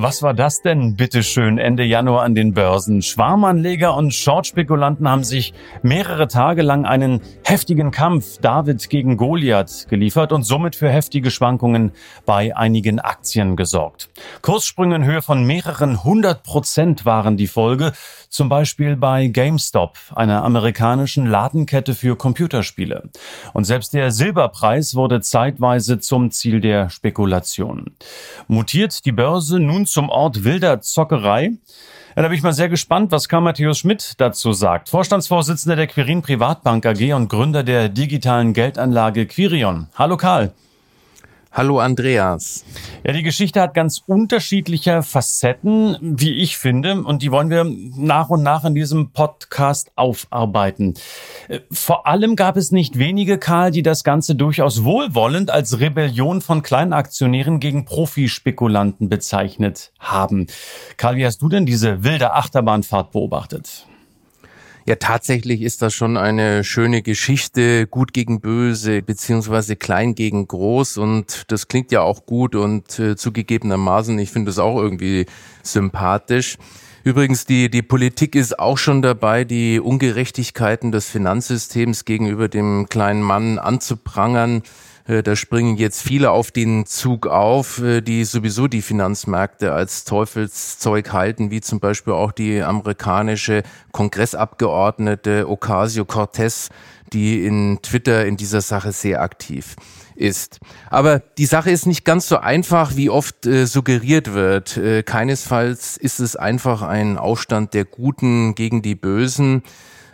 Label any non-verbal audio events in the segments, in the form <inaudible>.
Was war das denn, bitteschön, Ende Januar an den Börsen? Schwarmanleger und Shortspekulanten haben sich mehrere Tage lang einen heftigen Kampf David gegen Goliath geliefert und somit für heftige Schwankungen bei einigen Aktien gesorgt. Kurssprünge in Höhe von mehreren hundert Prozent waren die Folge, zum Beispiel bei GameStop, einer amerikanischen Ladenkette für Computerspiele. Und selbst der Silberpreis wurde zeitweise zum Ziel der Spekulation. Mutiert die Börse nun zum Ort wilder Zockerei? Ja, da bin ich mal sehr gespannt, was Karl Matthäus Schmidt dazu sagt. Vorstandsvorsitzender der Quirin Privatbank AG und Gründer der digitalen Geldanlage Quirion. Hallo Karl. Hallo Andreas. Ja, die Geschichte hat ganz unterschiedliche Facetten, wie ich finde, und die wollen wir nach und nach in diesem Podcast aufarbeiten. Äh, vor allem gab es nicht wenige, Karl, die das Ganze durchaus wohlwollend als Rebellion von Kleinaktionären gegen Profispekulanten bezeichnet haben. Karl, wie hast du denn diese wilde Achterbahnfahrt beobachtet? Ja, tatsächlich ist das schon eine schöne Geschichte, gut gegen böse, beziehungsweise klein gegen groß und das klingt ja auch gut und äh, zugegebenermaßen, ich finde das auch irgendwie sympathisch. Übrigens, die, die Politik ist auch schon dabei, die Ungerechtigkeiten des Finanzsystems gegenüber dem kleinen Mann anzuprangern. Äh, da springen jetzt viele auf den Zug auf, äh, die sowieso die Finanzmärkte als Teufelszeug halten, wie zum Beispiel auch die amerikanische Kongressabgeordnete Ocasio-Cortez, die in Twitter in dieser Sache sehr aktiv ist. Aber die Sache ist nicht ganz so einfach, wie oft äh, suggeriert wird. Äh, keinesfalls ist es einfach ein Aufstand der Guten gegen die Bösen.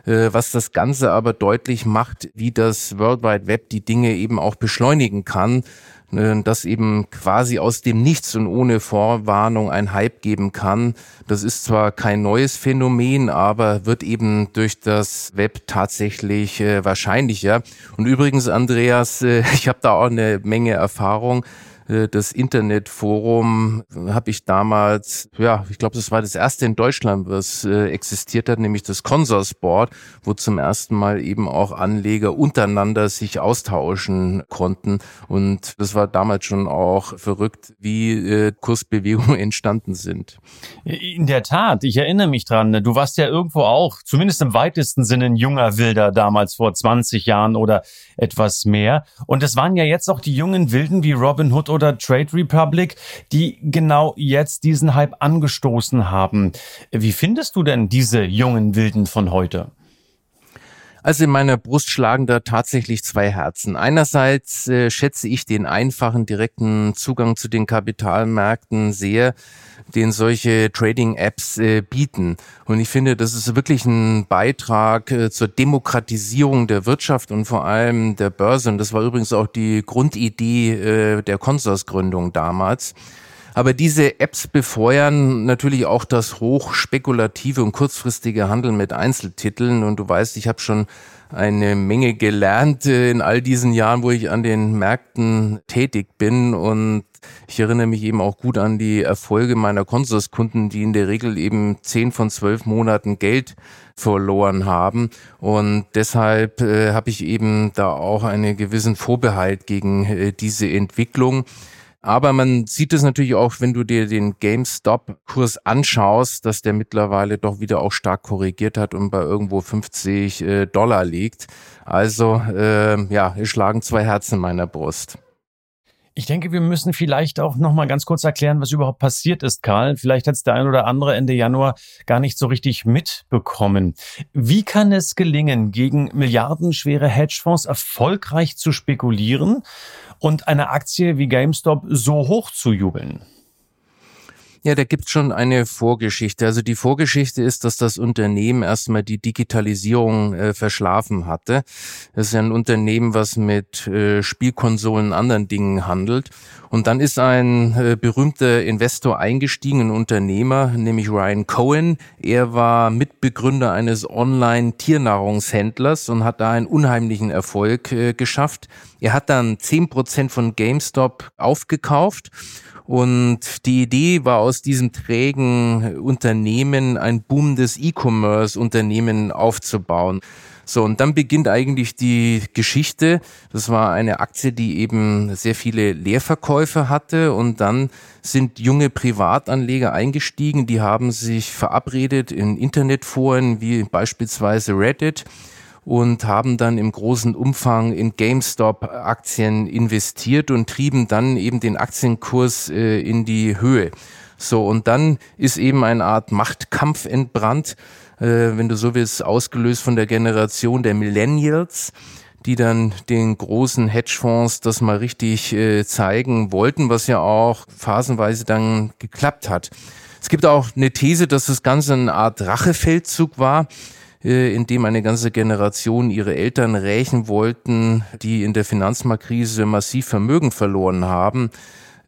Äh, was das Ganze aber deutlich macht, wie das World Wide Web die Dinge eben auch beschleunigen kann, äh, dass eben quasi aus dem Nichts und ohne Vorwarnung ein Hype geben kann. Das ist zwar kein neues Phänomen, aber wird eben durch das Web tatsächlich äh, wahrscheinlicher. Und übrigens, Andreas, <laughs> ich habe da auch eine Menge Erfahrung. Äh, das Internetforum habe ich damals, ja, ich glaube, das war das erste in Deutschland, was äh, existiert hat, nämlich das Consorsboard, wo zum ersten Mal eben auch Anleger untereinander sich austauschen konnten. Und das war damals schon auch verrückt, wie äh, Kursbewegungen <laughs> entstanden sind. In der Tat, ich erinnere mich dran. Du warst ja irgendwo auch, zumindest im weitesten Sinne, ein junger Wilder damals vor 20 Jahren oder etwas mehr. Und es waren ja jetzt auch die jungen Wilden wie Robin Hood oder Trade Republic, die genau jetzt diesen Hype angestoßen haben. Wie findest du denn diese jungen Wilden von heute? Also in meiner Brust schlagen da tatsächlich zwei Herzen. Einerseits äh, schätze ich den einfachen, direkten Zugang zu den Kapitalmärkten sehr, den solche Trading-Apps äh, bieten. Und ich finde, das ist wirklich ein Beitrag äh, zur Demokratisierung der Wirtschaft und vor allem der Börse. Und das war übrigens auch die Grundidee äh, der Konsorsgründung damals. Aber diese Apps befeuern natürlich auch das hochspekulative und kurzfristige Handeln mit Einzeltiteln. Und du weißt, ich habe schon eine Menge gelernt äh, in all diesen Jahren, wo ich an den Märkten tätig bin. Und ich erinnere mich eben auch gut an die Erfolge meiner Konsurskunden, die in der Regel eben zehn von zwölf Monaten Geld verloren haben. Und deshalb äh, habe ich eben da auch einen gewissen Vorbehalt gegen äh, diese Entwicklung. Aber man sieht es natürlich auch, wenn du dir den GameStop-Kurs anschaust, dass der mittlerweile doch wieder auch stark korrigiert hat und bei irgendwo 50 äh, Dollar liegt. Also äh, ja, es schlagen zwei Herzen in meiner Brust. Ich denke, wir müssen vielleicht auch noch mal ganz kurz erklären, was überhaupt passiert ist, Karl. Vielleicht hat es der ein oder andere Ende Januar gar nicht so richtig mitbekommen. Wie kann es gelingen, gegen milliardenschwere Hedgefonds erfolgreich zu spekulieren und eine Aktie wie GameStop so hoch zu jubeln? Ja, da gibt's schon eine Vorgeschichte. Also die Vorgeschichte ist, dass das Unternehmen erstmal die Digitalisierung äh, verschlafen hatte. Es ist ja ein Unternehmen, was mit äh, Spielkonsolen und anderen Dingen handelt. Und dann ist ein äh, berühmter Investor eingestiegen, ein Unternehmer, nämlich Ryan Cohen. Er war Mitbegründer eines Online-Tiernahrungshändlers und hat da einen unheimlichen Erfolg äh, geschafft. Er hat dann zehn Prozent von GameStop aufgekauft und die Idee war aus diesem trägen Unternehmen ein boomendes E-Commerce-Unternehmen aufzubauen. So, und dann beginnt eigentlich die Geschichte. Das war eine Aktie, die eben sehr viele Leerverkäufe hatte und dann sind junge Privatanleger eingestiegen, die haben sich verabredet in Internetforen wie beispielsweise Reddit und haben dann im großen Umfang in GameStop-Aktien investiert und trieben dann eben den Aktienkurs äh, in die Höhe. So, und dann ist eben eine Art Machtkampf entbrannt, äh, wenn du so willst, ausgelöst von der Generation der Millennials die dann den großen Hedgefonds das mal richtig äh, zeigen wollten, was ja auch phasenweise dann geklappt hat. Es gibt auch eine These, dass das Ganze eine Art Rachefeldzug war, in dem eine ganze Generation ihre Eltern rächen wollten, die in der Finanzmarktkrise massiv Vermögen verloren haben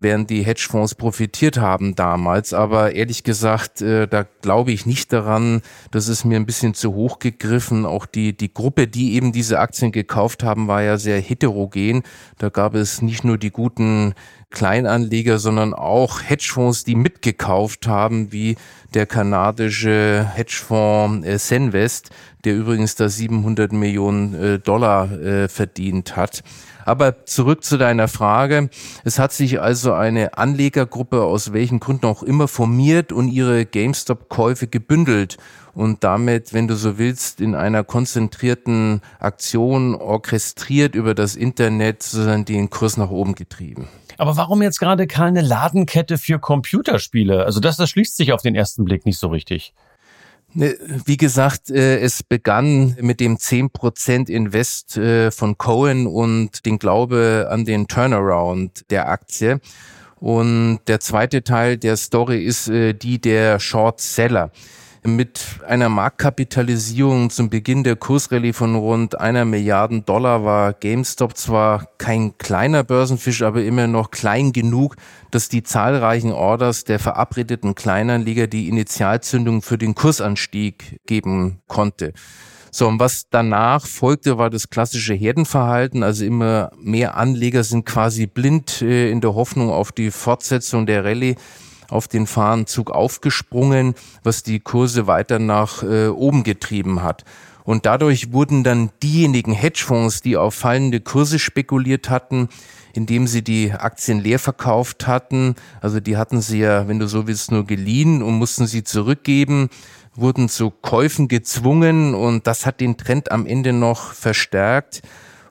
während die Hedgefonds profitiert haben damals. Aber ehrlich gesagt, äh, da glaube ich nicht daran. Das ist mir ein bisschen zu hoch gegriffen. Auch die, die Gruppe, die eben diese Aktien gekauft haben, war ja sehr heterogen. Da gab es nicht nur die guten Kleinanleger, sondern auch Hedgefonds, die mitgekauft haben, wie der kanadische Hedgefonds äh, Senvest, der übrigens da 700 Millionen äh, Dollar äh, verdient hat. Aber zurück zu deiner Frage. Es hat sich also eine Anlegergruppe aus welchen Gründen auch immer formiert und ihre GameStop-Käufe gebündelt und damit, wenn du so willst, in einer konzentrierten Aktion orchestriert über das Internet sozusagen den Kurs nach oben getrieben. Aber warum jetzt gerade keine Ladenkette für Computerspiele? Also das, das schließt sich auf den ersten Blick nicht so richtig. Ne, wie gesagt, äh, es begann mit dem 10% Invest äh, von Cohen und den Glaube an den Turnaround der Aktie. Und der zweite Teil der Story ist äh, die der Short Seller mit einer Marktkapitalisierung zum Beginn der Kursrallye von rund einer Milliarden Dollar war GameStop zwar kein kleiner Börsenfisch, aber immer noch klein genug, dass die zahlreichen Orders der verabredeten Kleinanleger die Initialzündung für den Kursanstieg geben konnte. So, und was danach folgte, war das klassische Herdenverhalten. Also immer mehr Anleger sind quasi blind äh, in der Hoffnung auf die Fortsetzung der Rallye auf den Fahrenzug aufgesprungen, was die Kurse weiter nach äh, oben getrieben hat. Und dadurch wurden dann diejenigen Hedgefonds, die auf fallende Kurse spekuliert hatten, indem sie die Aktien leer verkauft hatten, also die hatten sie ja, wenn du so willst, nur geliehen und mussten sie zurückgeben, wurden zu Käufen gezwungen und das hat den Trend am Ende noch verstärkt.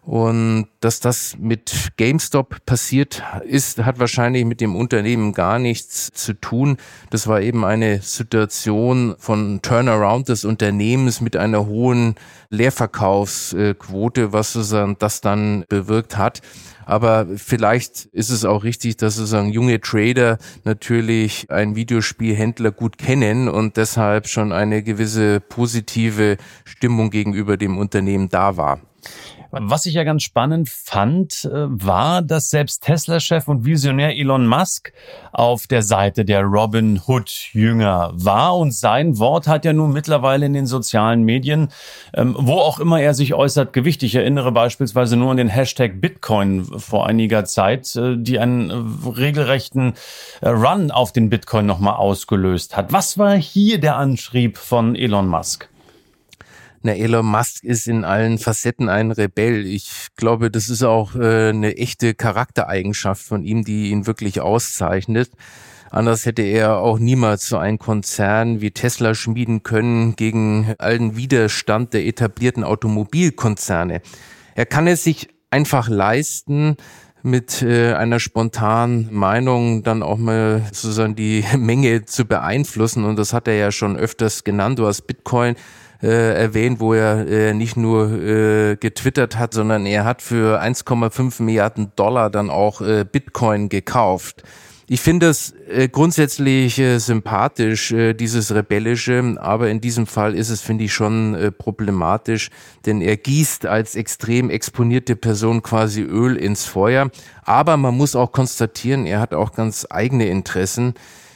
Und dass das mit GameStop passiert ist, hat wahrscheinlich mit dem Unternehmen gar nichts zu tun. Das war eben eine Situation von Turnaround des Unternehmens mit einer hohen Leerverkaufsquote, was sozusagen das dann bewirkt hat. Aber vielleicht ist es auch richtig, dass sozusagen junge Trader natürlich einen Videospielhändler gut kennen und deshalb schon eine gewisse positive Stimmung gegenüber dem Unternehmen da war. Was ich ja ganz spannend fand, äh, war, dass selbst Tesla-Chef und Visionär Elon Musk auf der Seite der Robin Hood-Jünger war. Und sein Wort hat ja nun mittlerweile in den sozialen Medien, ähm, wo auch immer er sich äußert, Gewicht. Ich erinnere beispielsweise nur an den Hashtag Bitcoin vor einiger Zeit, äh, die einen äh, regelrechten Run auf den Bitcoin nochmal ausgelöst hat. Was war hier der Anschrieb von Elon Musk? Na, Elon Musk ist in allen Facetten ein Rebell. Ich glaube, das ist auch äh, eine echte Charaktereigenschaft von ihm, die ihn wirklich auszeichnet. Anders hätte er auch niemals so einen Konzern wie Tesla schmieden können gegen allen Widerstand der etablierten Automobilkonzerne. Er kann es sich einfach leisten, mit äh, einer spontanen Meinung dann auch mal sozusagen die <laughs> Menge zu beeinflussen. Und das hat er ja schon öfters genannt. Du hast Bitcoin äh, erwähnt, wo er äh, nicht nur äh, getwittert hat, sondern er hat für 1,5 Milliarden Dollar dann auch äh, Bitcoin gekauft. Ich finde es äh, grundsätzlich äh, sympathisch, äh, dieses Rebellische, aber in diesem Fall ist es, finde ich, schon äh, problematisch, denn er gießt als extrem exponierte Person quasi Öl ins Feuer. Aber man muss auch konstatieren, er hat auch ganz eigene Interessen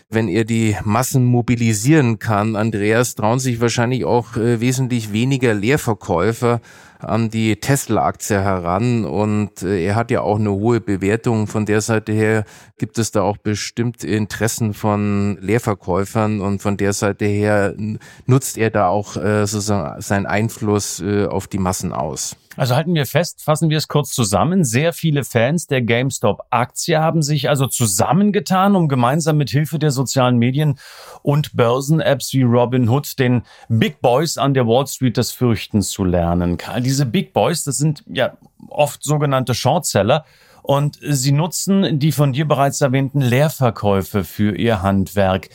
wenn er die Massen mobilisieren kann. Andreas trauen sich wahrscheinlich auch äh, wesentlich weniger Leerverkäufer an die Tesla-Aktie heran und äh, er hat ja auch eine hohe Bewertung. Von der Seite her gibt es da auch bestimmt Interessen von Leerverkäufern und von der Seite her nutzt er da auch äh, sozusagen seinen Einfluss äh, auf die Massen aus. Also halten wir fest, fassen wir es kurz zusammen. Sehr viele Fans der GameStop-Aktie haben sich also zusammengetan, um gemeinsam mit Hilfe der sozialen Medien und Börsen-Apps wie Robinhood den Big Boys an der Wall Street das Fürchten zu lernen. Karl, diese Big Boys, das sind ja oft sogenannte Shortseller. Und sie nutzen die von dir bereits erwähnten Leerverkäufe für ihr Handwerk.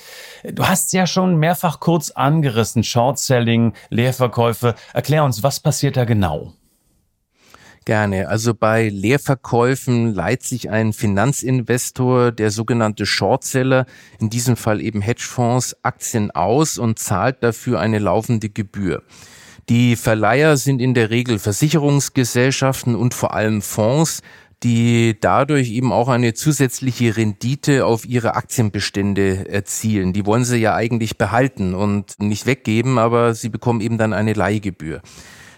Du hast ja schon mehrfach kurz angerissen, Shortselling, Leerverkäufe. Erklär uns, was passiert da genau? Gerne. Also bei Leerverkäufen leiht sich ein Finanzinvestor, der sogenannte Shortseller, in diesem Fall eben Hedgefonds, Aktien aus und zahlt dafür eine laufende Gebühr. Die Verleiher sind in der Regel Versicherungsgesellschaften und vor allem Fonds, die dadurch eben auch eine zusätzliche Rendite auf ihre Aktienbestände erzielen. Die wollen sie ja eigentlich behalten und nicht weggeben, aber sie bekommen eben dann eine Leihgebühr.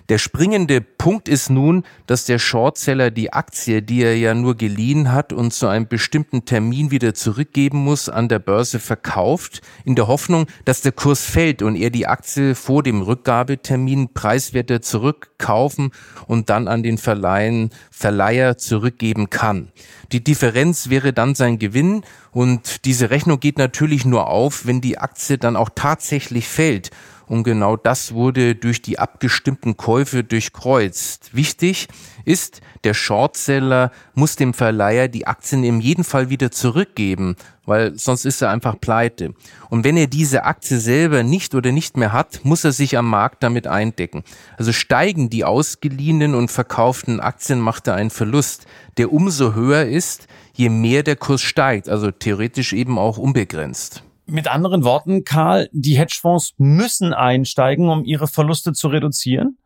Der springende Punkt ist nun, dass der Shortseller die Aktie, die er ja nur geliehen hat und zu einem bestimmten Termin wieder zurückgeben muss, an der Börse verkauft, in der Hoffnung, dass der Kurs fällt und er die Aktie vor dem Rückgabetermin preiswerter zurückkaufen und dann an den Verleihen, Verleiher zurückgeben kann. Die Differenz wäre dann sein Gewinn und diese Rechnung geht natürlich nur auf, wenn die Aktie dann auch tatsächlich fällt und genau das wurde durch die abgestimmten Käufe durchkreuzt. Wichtig ist, der Shortseller muss dem Verleiher die Aktien in jedem Fall wieder zurückgeben, weil sonst ist er einfach pleite. Und wenn er diese Aktie selber nicht oder nicht mehr hat, muss er sich am Markt damit eindecken. Also steigen die ausgeliehenen und verkauften Aktien, macht er einen Verlust, der umso höher ist, je mehr der Kurs steigt, also theoretisch eben auch unbegrenzt. Mit anderen Worten, Karl, die Hedgefonds müssen einsteigen, um ihre Verluste zu reduzieren?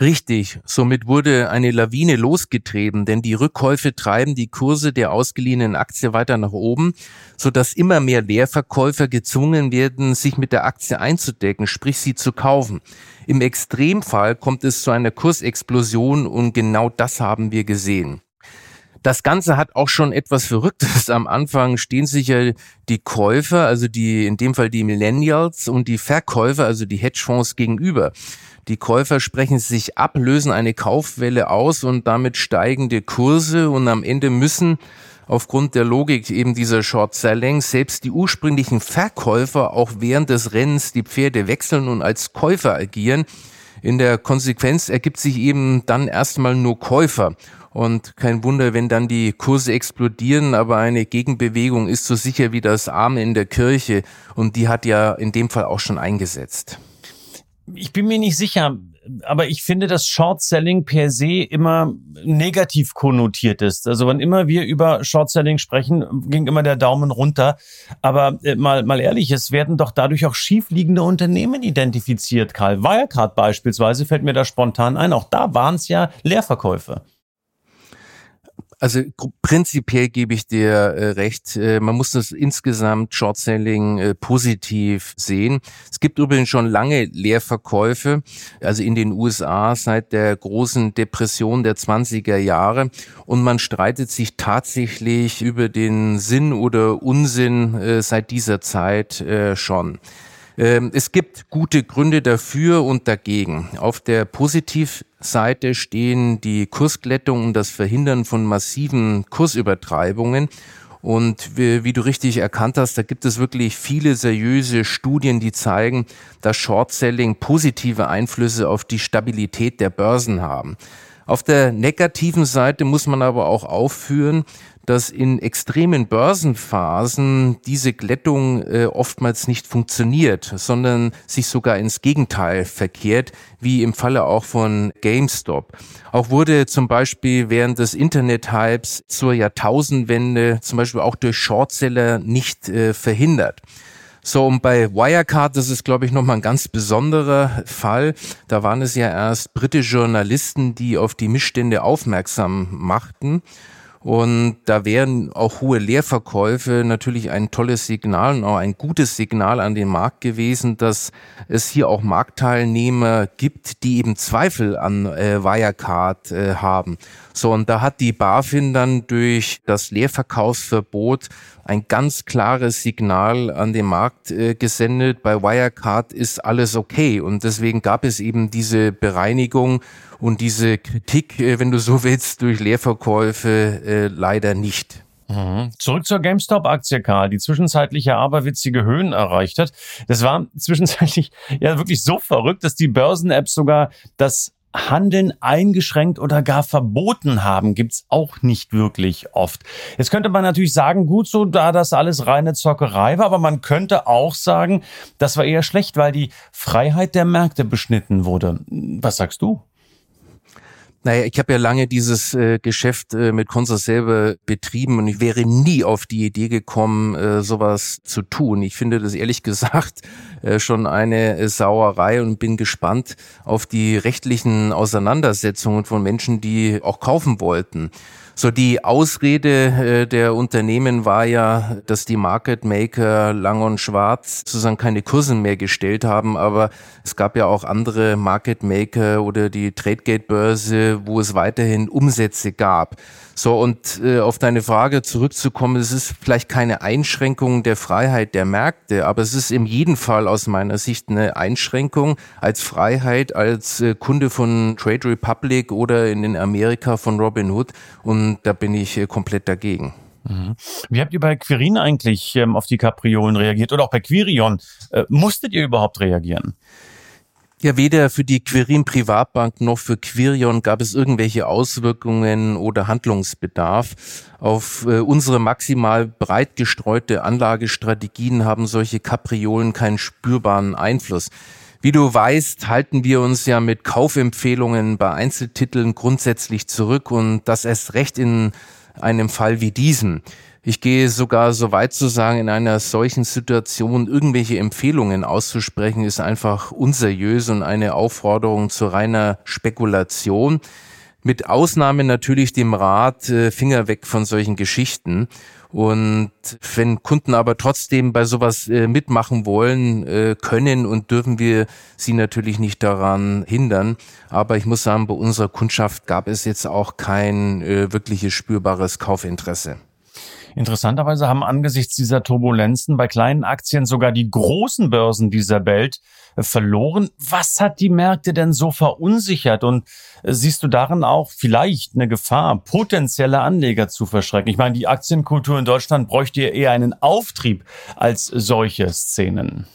Richtig, somit wurde eine Lawine losgetrieben, denn die Rückkäufe treiben die Kurse der ausgeliehenen Aktie weiter nach oben, sodass immer mehr Leerverkäufer gezwungen werden, sich mit der Aktie einzudecken, sprich sie zu kaufen. Im Extremfall kommt es zu einer Kursexplosion und genau das haben wir gesehen. Das Ganze hat auch schon etwas Verrücktes. Am Anfang stehen sich ja die Käufer, also die, in dem Fall die Millennials und die Verkäufer, also die Hedgefonds gegenüber. Die Käufer sprechen sich ab, lösen eine Kaufwelle aus und damit steigende Kurse und am Ende müssen aufgrund der Logik eben dieser Short Selling selbst die ursprünglichen Verkäufer auch während des Rennens die Pferde wechseln und als Käufer agieren. In der Konsequenz ergibt sich eben dann erstmal nur Käufer. Und kein Wunder, wenn dann die Kurse explodieren, aber eine Gegenbewegung ist so sicher wie das Arm in der Kirche. Und die hat ja in dem Fall auch schon eingesetzt. Ich bin mir nicht sicher, aber ich finde, dass Short Selling per se immer negativ konnotiert ist. Also wann immer wir über Short Selling sprechen, ging immer der Daumen runter. Aber äh, mal, mal ehrlich, es werden doch dadurch auch schiefliegende Unternehmen identifiziert. Karl Wirecard beispielsweise fällt mir da spontan ein. Auch da waren es ja Leerverkäufe. Also prinzipiell gebe ich dir äh, recht. Äh, man muss das insgesamt Short-Selling äh, positiv sehen. Es gibt übrigens schon lange Leerverkäufe, also in den USA seit der großen Depression der 20er Jahre. Und man streitet sich tatsächlich über den Sinn oder Unsinn äh, seit dieser Zeit äh, schon. Ähm, es gibt gute Gründe dafür und dagegen. Auf der Positivseite stehen die Kursglättung und das Verhindern von massiven Kursübertreibungen. Und wie, wie, du richtig erkannt hast, da gibt es wirklich viele seriöse Studien, die zeigen, dass Short-Selling positive Einflüsse auf die Stabilität der Börsen haben. Auf der negativen Seite muss man aber auch aufführen, dass in extremen Börsenphasen diese Glättung äh, oftmals nicht funktioniert, sondern sich sogar ins Gegenteil verkehrt, wie im Falle auch von GameStop. Auch wurde zum Beispiel während des Internet-Hypes zur Jahrtausendwende zum Beispiel auch durch Shortseller nicht äh, verhindert. So, und bei Wirecard, das ist, glaube ich, nochmal ein ganz besonderer Fall. Da waren es ja erst britische Journalisten, die auf die Missstände aufmerksam machten. Und da wären auch hohe Leerverkäufe natürlich ein tolles Signal und auch ein gutes Signal an den Markt gewesen, dass es hier auch Marktteilnehmer gibt, die eben Zweifel an äh, Wirecard äh, haben. So, und da hat die BaFin dann durch das Leerverkaufsverbot ein ganz klares Signal an den Markt äh, gesendet. Bei Wirecard ist alles okay. Und deswegen gab es eben diese Bereinigung und diese Kritik, äh, wenn du so willst, durch Leerverkäufe äh, leider nicht. Mhm. Zurück zur GameStop-Aktie, Karl, die zwischenzeitlich aberwitzige Höhen erreicht hat. Das war <laughs> zwischenzeitlich ja wirklich so verrückt, dass die Börsen-Apps sogar das Handeln eingeschränkt oder gar verboten haben, gibt's auch nicht wirklich oft. Jetzt könnte man natürlich sagen, gut so, da das alles reine Zockerei war, aber man könnte auch sagen, das war eher schlecht, weil die Freiheit der Märkte beschnitten wurde. Was sagst du? Naja, ich habe ja lange dieses äh, Geschäft äh, mit Consa selber betrieben und ich wäre nie auf die Idee gekommen, äh, sowas zu tun. Ich finde das ehrlich <laughs> gesagt äh, schon eine äh, Sauerei und bin gespannt auf die rechtlichen Auseinandersetzungen von Menschen, die auch kaufen wollten. So die Ausrede äh, der Unternehmen war ja, dass die Market Maker Lang und Schwarz sozusagen keine Kursen mehr gestellt haben, aber es gab ja auch andere Market Maker oder die Tradegate Börse, wo es weiterhin Umsätze gab. So, und äh, auf deine Frage zurückzukommen, es ist vielleicht keine Einschränkung der Freiheit der Märkte, aber es ist in jedem Fall aus meiner Sicht eine Einschränkung als Freiheit, als äh, Kunde von Trade Republic oder in den Amerika von Robinhood. Und da bin ich äh, komplett dagegen. Mhm. Wie habt ihr bei Quirin eigentlich ähm, auf die Kapriolen reagiert oder auch bei Quirion? Äh, musstet ihr überhaupt reagieren? Ja, weder für die Quirin Privatbank noch für Quirion gab es irgendwelche Auswirkungen oder Handlungsbedarf. Auf äh, unsere maximal breit gestreute Anlagestrategien haben solche Kapriolen keinen spürbaren Einfluss. Wie du weißt, halten wir uns ja mit Kaufempfehlungen bei Einzeltiteln grundsätzlich zurück und das erst recht in einem Fall wie diesem. Ich gehe sogar so weit zu sagen, in einer solchen Situation irgendwelche Empfehlungen auszusprechen, ist einfach unseriös und eine Aufforderung zu reiner Spekulation. Mit Ausnahme natürlich dem Rat, äh, Finger weg von solchen Geschichten. Und wenn Kunden aber trotzdem bei sowas äh, mitmachen wollen, äh, können und dürfen wir sie natürlich nicht daran hindern. Aber ich muss sagen, bei unserer Kundschaft gab es jetzt auch kein wirkliches spürbares Kaufinteresse. Interessanterweise haben angesichts dieser Turbulenzen bei kleinen Aktien sogar die großen Börsen dieser Welt äh, verloren. Was hat die Märkte denn so verunsichert? Und äh, siehst du darin auch vielleicht eine Gefahr, potenzielle Anleger zu verschrecken? Ich meine, die Aktienkultur in Deutschland bräuchte eher einen Auftrieb als solche Szenen.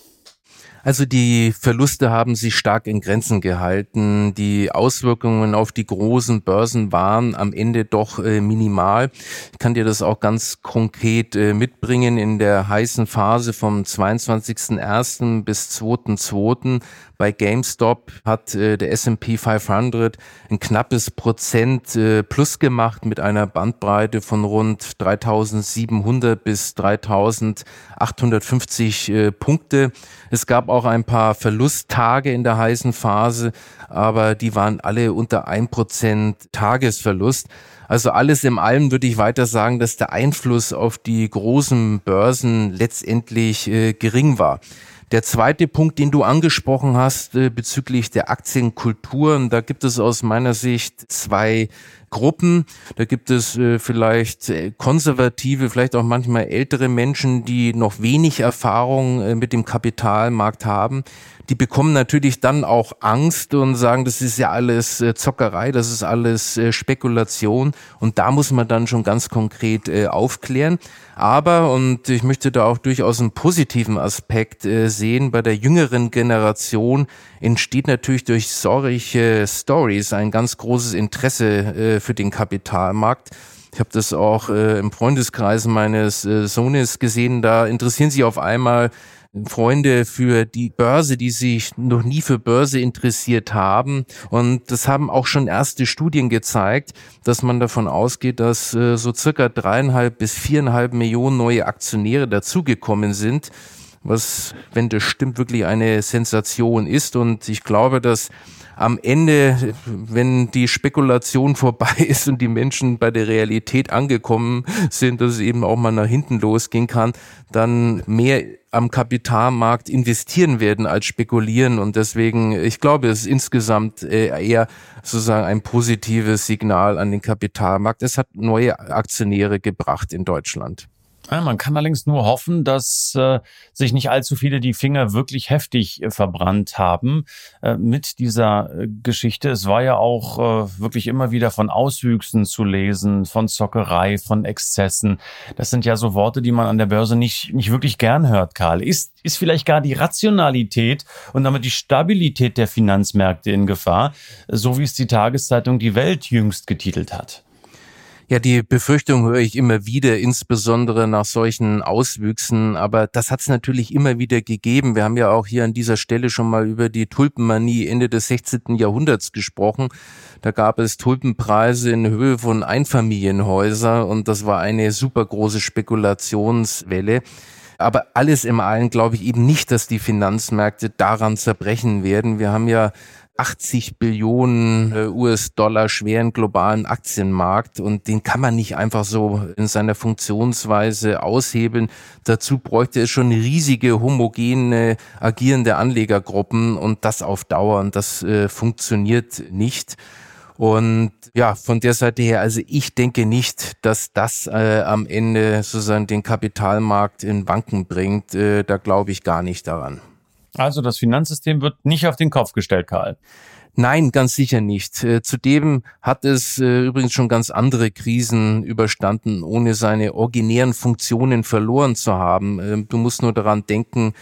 Also die Verluste haben sich stark in Grenzen gehalten. Die Auswirkungen auf die großen Börsen waren am Ende doch äh, minimal. Ich kann dir das auch ganz konkret äh, mitbringen. In der heißen Phase vom 22.01. bis 2.02 bei GameStop hat äh, der S&P 500 ein knappes Prozent äh, plus gemacht mit einer Bandbreite von rund 3700 bis 3850 äh, Punkte. Es gab auch ein paar Verlusttage in der heißen Phase, aber die waren alle unter ein Prozent Tagesverlust. Also alles im allem würde ich weiter sagen, dass der Einfluss auf die großen Börsen letztendlich äh, gering war. Der zweite Punkt, den du angesprochen hast äh, bezüglich der Aktienkultur, da gibt es aus meiner Sicht zwei Gruppen. Da gibt es äh, vielleicht äh, konservative, vielleicht auch manchmal ältere Menschen, die noch wenig Erfahrung äh, mit dem Kapitalmarkt haben. Die bekommen natürlich dann auch Angst und sagen, das ist ja alles äh, Zockerei, das ist alles äh, Spekulation. Und da muss man dann schon ganz konkret äh, aufklären. Aber, und ich möchte da auch durchaus einen positiven Aspekt sehen, bei der jüngeren Generation entsteht natürlich durch solche Stories ein ganz großes Interesse für den Kapitalmarkt. Ich habe das auch äh, im Freundeskreis meines äh, Sohnes gesehen. Da interessieren sich auf einmal Freunde für die Börse, die sich noch nie für Börse interessiert haben. Und das haben auch schon erste Studien gezeigt, dass man davon ausgeht, dass äh, so circa dreieinhalb bis viereinhalb Millionen neue Aktionäre dazugekommen sind was, wenn das stimmt, wirklich eine Sensation ist. Und ich glaube, dass am Ende, wenn die Spekulation <laughs> vorbei ist und die Menschen bei der Realität angekommen sind, dass es eben auch mal nach hinten losgehen kann, dann mehr am Kapitalmarkt investieren werden als spekulieren. Und deswegen, ich glaube, es ist insgesamt äh, eher sozusagen ein positives Signal an den Kapitalmarkt. Es hat neue Aktionäre gebracht in Deutschland. Ja, man kann allerdings nur hoffen, dass äh, sich nicht allzu viele die Finger wirklich heftig äh, verbrannt haben äh, mit dieser äh, Geschichte. Es war ja auch äh, wirklich immer wieder von Auswüchsen zu lesen, von Zockerei, von Exzessen. Das sind ja so Worte, die man an der Börse nicht, nicht wirklich gern hört, Karl. Ist, ist vielleicht gar die Rationalität und damit die Stabilität der Finanzmärkte in Gefahr, so wie es die Tageszeitung Die Welt jüngst getitelt hat? Ja, die Befürchtung höre ich immer wieder, insbesondere nach solchen Auswüchsen. Aber das hat es natürlich immer wieder gegeben. Wir haben ja auch hier an dieser Stelle schon mal über die Tulpenmanie Ende des 16. Jahrhunderts gesprochen. Da gab es Tulpenpreise in Höhe von Einfamilienhäuser und das war eine super große Spekulationswelle. Aber alles im allen glaube ich eben nicht, dass die Finanzmärkte daran zerbrechen werden. Wir haben ja 80 Billionen äh, US-Dollar schweren globalen Aktienmarkt und den kann man nicht einfach so in seiner Funktionsweise aushebeln. Dazu bräuchte es schon riesige homogene agierende Anlegergruppen und das auf Dauer und das äh, funktioniert nicht. Und ja, von der Seite her, also ich denke nicht, dass das äh, am Ende sozusagen den Kapitalmarkt in Banken bringt. Äh, da glaube ich gar nicht daran. Also das Finanzsystem wird nicht auf den Kopf gestellt, Karl. Nein, ganz sicher nicht. Äh, zudem hat es äh, übrigens schon ganz andere Krisen überstanden, ohne seine originären Funktionen verloren zu haben. Ähm, du musst nur daran denken,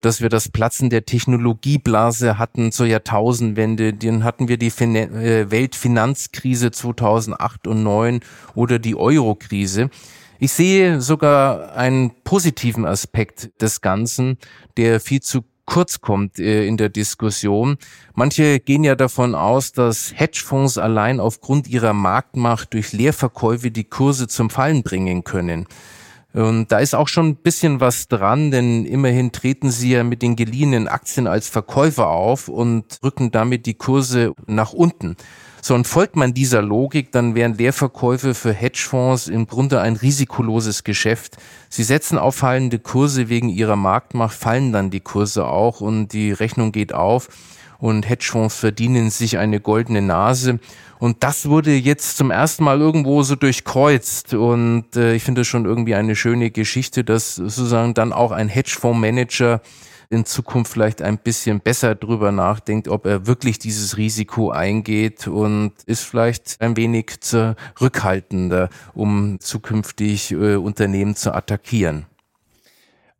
dass wir das Platzen der Technologieblase hatten zur Jahrtausendwende. Dann hatten wir die äh, Weltfinanzkrise 2008 und 2009 oder die Eurokrise. Ich sehe sogar einen positiven Aspekt des Ganzen, der viel zu kurz kommt äh, in der Diskussion. Manche gehen ja davon aus, dass Hedgefonds allein aufgrund ihrer Marktmacht durch Leerverkäufe die Kurse zum Fallen bringen können. Und da ist auch schon ein bisschen was dran, denn immerhin treten sie ja mit den geliehenen Aktien als Verkäufer auf und rücken damit die Kurse nach unten. So, und folgt man dieser Logik, dann wären Leerverkäufe für Hedgefonds im Grunde ein risikoloses Geschäft. Sie setzen auf fallende Kurse wegen ihrer Marktmacht, fallen dann die Kurse auch und die Rechnung geht auf und Hedgefonds verdienen sich eine goldene Nase. Und das wurde jetzt zum ersten Mal irgendwo so durchkreuzt. Und äh, ich finde das schon irgendwie eine schöne Geschichte, dass sozusagen dann auch ein Hedgefondsmanager in Zukunft vielleicht ein bisschen besser drüber nachdenkt, ob er wirklich dieses Risiko eingeht und ist vielleicht ein wenig zurückhaltender, um zukünftig äh, Unternehmen zu attackieren.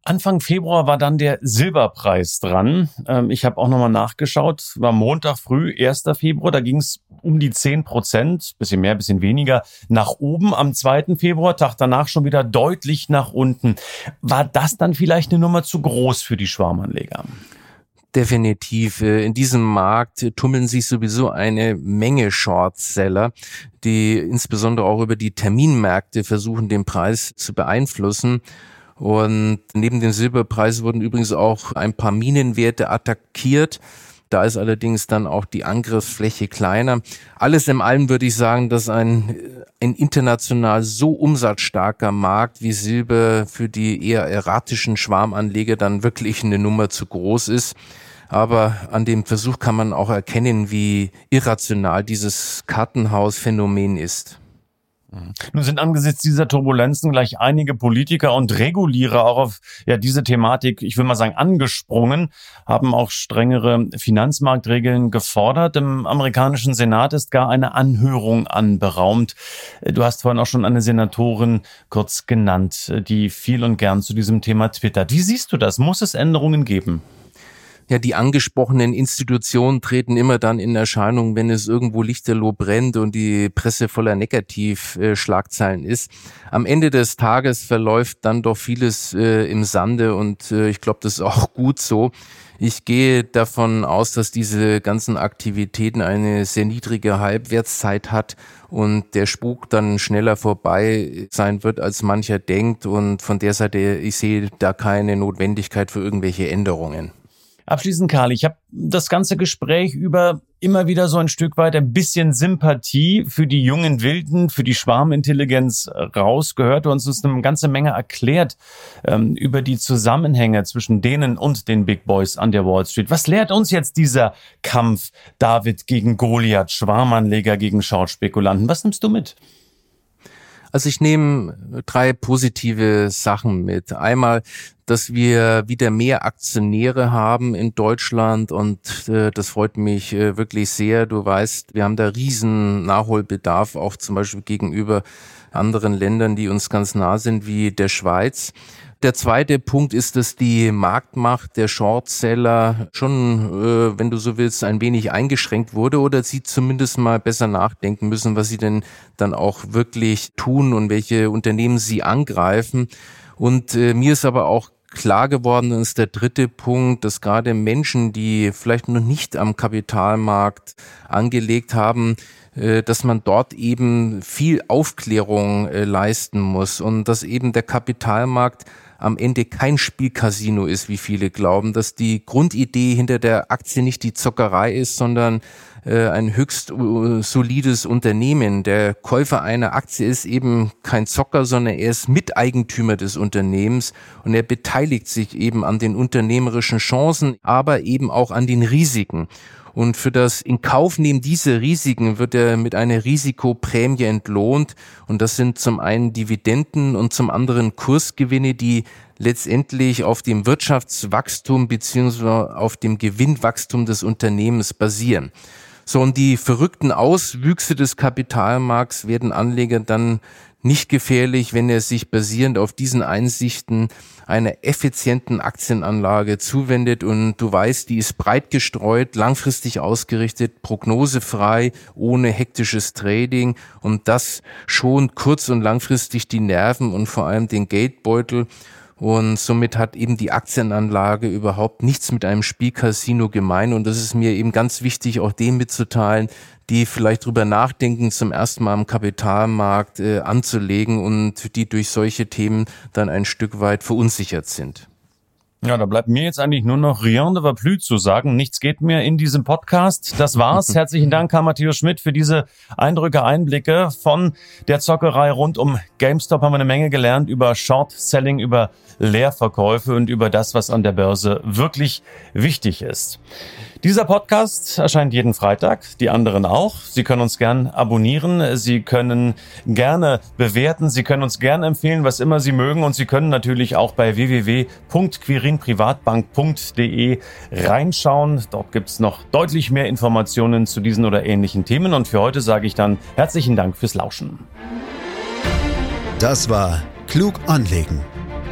Anfang Februar war dann der Silberpreis dran. Ähm, ich habe auch nochmal nachgeschaut. War Montag früh, 1. Februar. Da ging es um die 10 Prozent, bisschen mehr, bisschen weniger, nach oben. Am 2. Februar, Tag danach schon wieder deutlich nach unten. War das dann vielleicht eine Nummer zu groß für die Schwarmanleger? Definitiv. Äh, in diesem Markt tummeln sich sowieso eine Menge Shortseller, die insbesondere auch über die Terminmärkte versuchen, den Preis zu beeinflussen. Und neben dem Silberpreis wurden übrigens auch ein paar Minenwerte attackiert. Da ist allerdings dann auch die Angriffsfläche kleiner. Alles in allem würde ich sagen, dass ein, ein international so umsatzstarker Markt wie Silber für die eher erratischen Schwarmanleger dann wirklich eine Nummer zu groß ist. Aber an dem Versuch kann man auch erkennen, wie irrational dieses Kartenhausphänomen ist. Mhm. Nun sind angesichts dieser Turbulenzen gleich einige Politiker und Regulierer auch auf ja, diese Thematik, ich will mal sagen, angesprungen, haben auch strengere Finanzmarktregeln gefordert. Im amerikanischen Senat ist gar eine Anhörung anberaumt. Du hast vorhin auch schon eine Senatorin kurz genannt, die viel und gern zu diesem Thema twittert. Wie siehst du das? Muss es Änderungen geben? Ja, die angesprochenen Institutionen treten immer dann in Erscheinung, wenn es irgendwo lichterloh brennt und die Presse voller Negativschlagzeilen ist. Am Ende des Tages verläuft dann doch vieles äh, im Sande und äh, ich glaube, das ist auch <laughs> gut so. Ich gehe davon aus, dass diese ganzen Aktivitäten eine sehr niedrige Halbwertszeit hat und der Spuk dann schneller vorbei sein wird, als mancher denkt. Und von der Seite, ich sehe da keine Notwendigkeit für irgendwelche Änderungen. Abschließend, Karl, ich habe das ganze Gespräch über immer wieder so ein Stück weit ein bisschen Sympathie für die jungen Wilden, für die Schwarmintelligenz rausgehört. Hast uns eine ganze Menge erklärt ähm, über die Zusammenhänge zwischen denen und den Big Boys an der Wall Street. Was lehrt uns jetzt dieser Kampf David gegen Goliath, Schwarmanleger gegen Shortspekulanten? Was nimmst du mit? Also ich nehme drei positive Sachen mit. Einmal, dass wir wieder mehr Aktionäre haben in Deutschland und äh, das freut mich äh, wirklich sehr. Du weißt, wir haben da riesen Nachholbedarf, auch zum Beispiel gegenüber anderen Ländern, die uns ganz nah sind, wie der Schweiz. Der zweite Punkt ist, dass die Marktmacht der Shortseller schon, äh, wenn du so willst, ein wenig eingeschränkt wurde oder sie zumindest mal besser nachdenken müssen, was sie denn dann auch wirklich tun und welche Unternehmen sie angreifen. Und äh, mir ist aber auch klar geworden ist der dritte Punkt, dass gerade Menschen, die vielleicht noch nicht am Kapitalmarkt angelegt haben, äh, dass man dort eben viel Aufklärung äh, leisten muss und dass eben der Kapitalmarkt am Ende kein Spielcasino ist, wie viele glauben, dass die Grundidee hinter der Aktie nicht die Zockerei ist, sondern äh, ein höchst äh, solides Unternehmen. Der Käufer einer Aktie ist eben kein Zocker, sondern er ist Miteigentümer des Unternehmens und er beteiligt sich eben an den unternehmerischen Chancen, aber eben auch an den Risiken. Und für das Inkaufnehmen dieser Risiken wird er mit einer Risikoprämie entlohnt. Und das sind zum einen Dividenden und zum anderen Kursgewinne, die letztendlich auf dem Wirtschaftswachstum beziehungsweise auf dem Gewinnwachstum des Unternehmens basieren. So, und die verrückten Auswüchse des Kapitalmarkts werden Anleger dann nicht gefährlich, wenn er sich basierend auf diesen Einsichten einer effizienten Aktienanlage zuwendet und du weißt, die ist breit gestreut, langfristig ausgerichtet, prognosefrei, ohne hektisches Trading und das schont kurz- und langfristig die Nerven und vor allem den Geldbeutel und somit hat eben die Aktienanlage überhaupt nichts mit einem Spielcasino gemein. Und das ist mir eben ganz wichtig, auch dem mitzuteilen, die vielleicht drüber nachdenken, zum ersten Mal am Kapitalmarkt äh, anzulegen und die durch solche Themen dann ein Stück weit verunsichert sind. Ja, da bleibt mir jetzt eigentlich nur noch Rien de va plus zu sagen. Nichts geht mehr in diesem Podcast. Das war's. <laughs> Herzlichen Dank, Karl Matthias Schmidt, für diese Eindrücke, Einblicke von der Zockerei rund um GameStop haben wir eine Menge gelernt über Short Selling, über Leerverkäufe und über das, was an der Börse wirklich wichtig ist. Dieser Podcast erscheint jeden Freitag, die anderen auch. Sie können uns gern abonnieren, Sie können gerne bewerten, Sie können uns gern empfehlen, was immer Sie mögen und Sie können natürlich auch bei www.quirinprivatbank.de reinschauen. Dort gibt's noch deutlich mehr Informationen zu diesen oder ähnlichen Themen und für heute sage ich dann herzlichen Dank fürs Lauschen. Das war Klug anlegen